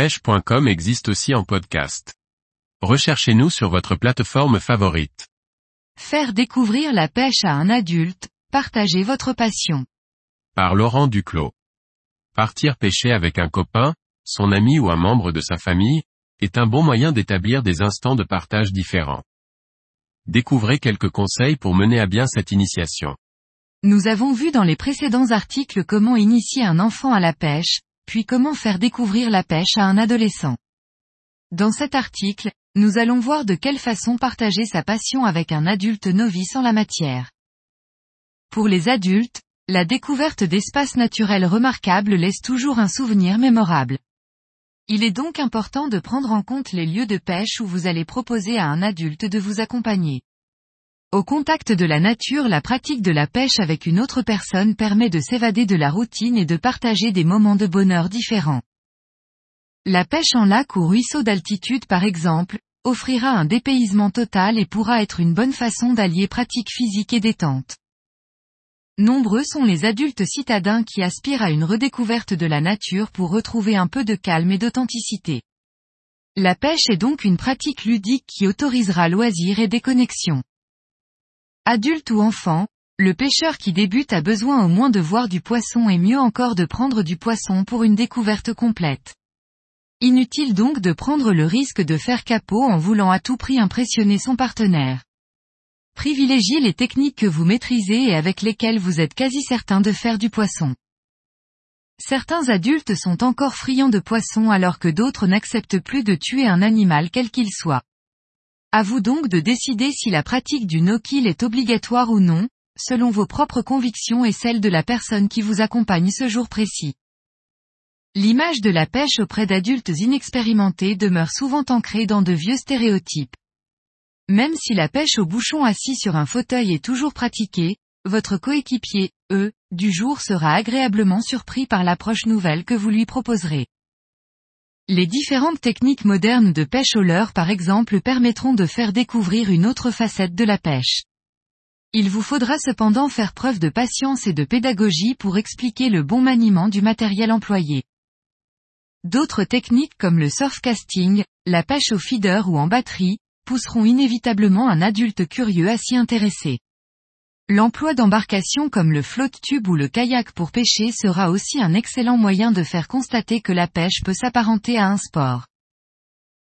pêche.com existe aussi en podcast. Recherchez-nous sur votre plateforme favorite. Faire découvrir la pêche à un adulte, partagez votre passion. Par Laurent Duclos. Partir pêcher avec un copain, son ami ou un membre de sa famille, est un bon moyen d'établir des instants de partage différents. Découvrez quelques conseils pour mener à bien cette initiation. Nous avons vu dans les précédents articles comment initier un enfant à la pêche, puis comment faire découvrir la pêche à un adolescent? Dans cet article, nous allons voir de quelle façon partager sa passion avec un adulte novice en la matière. Pour les adultes, la découverte d'espaces naturels remarquables laisse toujours un souvenir mémorable. Il est donc important de prendre en compte les lieux de pêche où vous allez proposer à un adulte de vous accompagner. Au contact de la nature la pratique de la pêche avec une autre personne permet de s'évader de la routine et de partager des moments de bonheur différents. La pêche en lac ou ruisseau d'altitude par exemple, offrira un dépaysement total et pourra être une bonne façon d'allier pratique physique et détente. Nombreux sont les adultes citadins qui aspirent à une redécouverte de la nature pour retrouver un peu de calme et d'authenticité. La pêche est donc une pratique ludique qui autorisera loisirs et déconnexion. Adulte ou enfant, le pêcheur qui débute a besoin au moins de voir du poisson et mieux encore de prendre du poisson pour une découverte complète. Inutile donc de prendre le risque de faire capot en voulant à tout prix impressionner son partenaire. Privilégiez les techniques que vous maîtrisez et avec lesquelles vous êtes quasi certain de faire du poisson. Certains adultes sont encore friands de poissons alors que d'autres n'acceptent plus de tuer un animal quel qu'il soit. À vous donc de décider si la pratique du no-kill est obligatoire ou non, selon vos propres convictions et celles de la personne qui vous accompagne ce jour précis. L'image de la pêche auprès d'adultes inexpérimentés demeure souvent ancrée dans de vieux stéréotypes. Même si la pêche au bouchon assis sur un fauteuil est toujours pratiquée, votre coéquipier, eux, du jour sera agréablement surpris par l'approche nouvelle que vous lui proposerez. Les différentes techniques modernes de pêche au leurre par exemple permettront de faire découvrir une autre facette de la pêche. Il vous faudra cependant faire preuve de patience et de pédagogie pour expliquer le bon maniement du matériel employé. D'autres techniques comme le surfcasting, la pêche au feeder ou en batterie, pousseront inévitablement un adulte curieux à s'y intéresser. L'emploi d'embarcations comme le flotte tube ou le kayak pour pêcher sera aussi un excellent moyen de faire constater que la pêche peut s'apparenter à un sport.